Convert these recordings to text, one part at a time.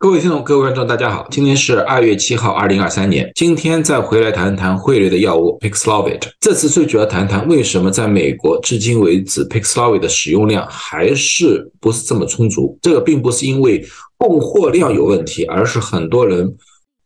各位听众、各位观众，大家好，今天是二月七号，二零二三年。今天再回来谈谈汇率的药物 Paxlovid。这次最主要谈谈为什么在美国至今为止 Paxlovid 的使用量还是不是这么充足？这个并不是因为供货量有问题，而是很多人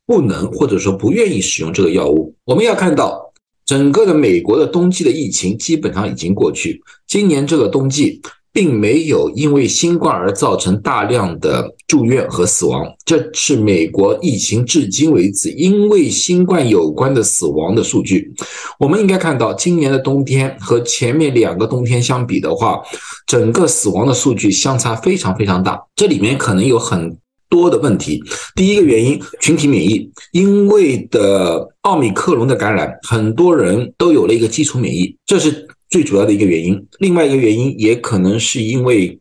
不能或者说不愿意使用这个药物。我们要看到，整个的美国的冬季的疫情基本上已经过去，今年这个冬季。并没有因为新冠而造成大量的住院和死亡，这是美国疫情至今为止因为新冠有关的死亡的数据。我们应该看到，今年的冬天和前面两个冬天相比的话，整个死亡的数据相差非常非常大。这里面可能有很多的问题。第一个原因，群体免疫，因为的奥密克戎的感染，很多人都有了一个基础免疫，这是。最主要的一个原因，另外一个原因也可能是因为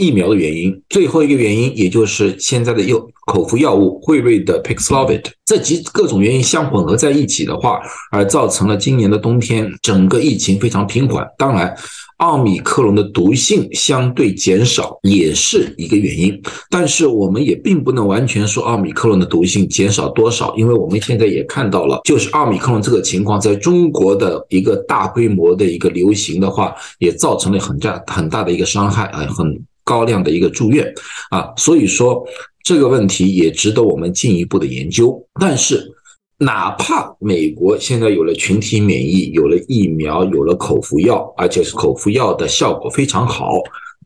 疫苗的原因，最后一个原因也就是现在的药口服药物辉瑞的 Paxlovid，这几各种原因相混合在一起的话，而造成了今年的冬天整个疫情非常平缓。当然。奥米克戎的毒性相对减少也是一个原因，但是我们也并不能完全说奥米克戎的毒性减少多少，因为我们现在也看到了，就是奥米克戎这个情况在中国的一个大规模的一个流行的话，也造成了很大很大的一个伤害啊，很高量的一个住院啊，所以说这个问题也值得我们进一步的研究，但是。哪怕美国现在有了群体免疫，有了疫苗，有了口服药，而且是口服药的效果非常好，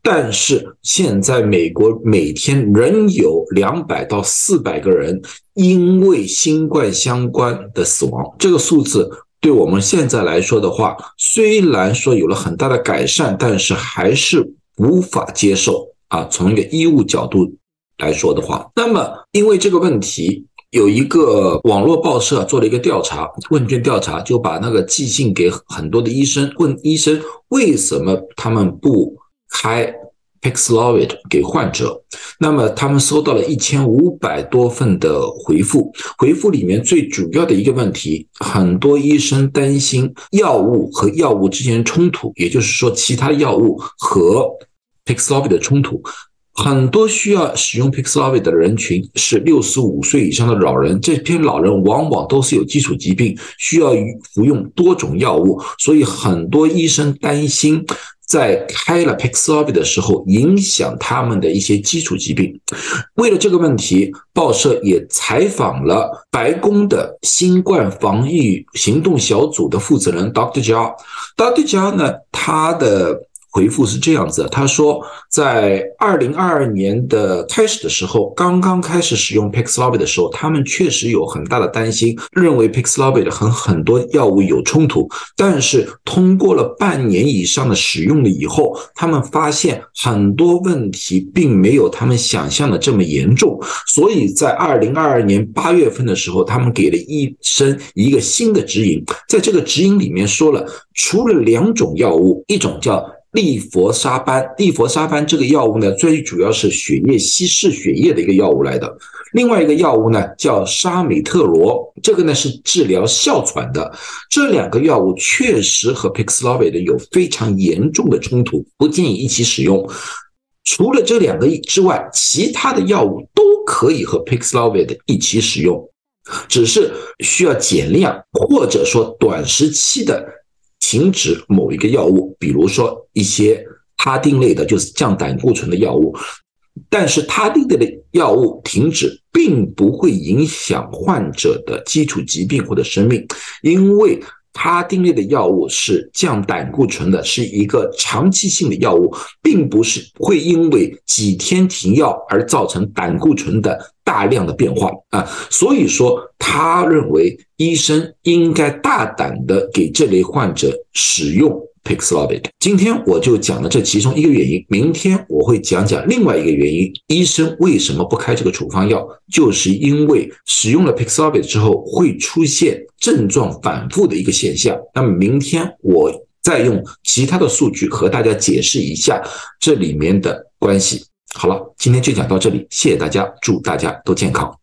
但是现在美国每天仍有两百到四百个人因为新冠相关的死亡。这个数字对我们现在来说的话，虽然说有了很大的改善，但是还是无法接受啊。从一个医务角度来说的话，那么因为这个问题。有一个网络报社做了一个调查问卷调查，就把那个寄信给很多的医生，问医生为什么他们不开 Paxlovid 给患者。那么他们收到了一千五百多份的回复，回复里面最主要的一个问题，很多医生担心药物和药物之间冲突，也就是说其他药物和 Paxlovid 的冲突。很多需要使用 Paxlovid 的人群是六十五岁以上的老人，这批老人往往都是有基础疾病，需要服用多种药物，所以很多医生担心在开了 Paxlovid 的时候影响他们的一些基础疾病。为了这个问题，报社也采访了白宫的新冠防御行动小组的负责人 Dr. j o h n。Dr. j o h n 呢，他的。回复是这样子，他说，在二零二二年的开始的时候，刚刚开始使用 Paxlovid 的时候，他们确实有很大的担心，认为 Paxlovid 和很多药物有冲突。但是通过了半年以上的使用了以后，他们发现很多问题并没有他们想象的这么严重。所以在二零二二年八月份的时候，他们给了医生一个新的指引，在这个指引里面说了，除了两种药物，一种叫利佛沙班，利佛沙班这个药物呢，最主要是血液稀释血液的一个药物来的。另外一个药物呢，叫沙美特罗，这个呢是治疗哮喘的。这两个药物确实和 Paxlovid 有非常严重的冲突，不建议一起使用。除了这两个之外，其他的药物都可以和 Paxlovid 一起使用，只是需要减量，或者说短时期的。停止某一个药物，比如说一些他汀类的，就是降胆固醇的药物。但是他汀类的药物停止，并不会影响患者的基础疾病或者生命，因为他汀类的药物是降胆固醇的，是一个长期性的药物，并不是会因为几天停药而造成胆固醇的。大量的变化啊，所以说他认为医生应该大胆的给这类患者使用 Paxlovid。今天我就讲了这其中一个原因，明天我会讲讲另外一个原因，医生为什么不开这个处方药，就是因为使用了 Paxlovid 之后会出现症状反复的一个现象。那么明天我再用其他的数据和大家解释一下这里面的关系。好了，今天就讲到这里，谢谢大家，祝大家都健康。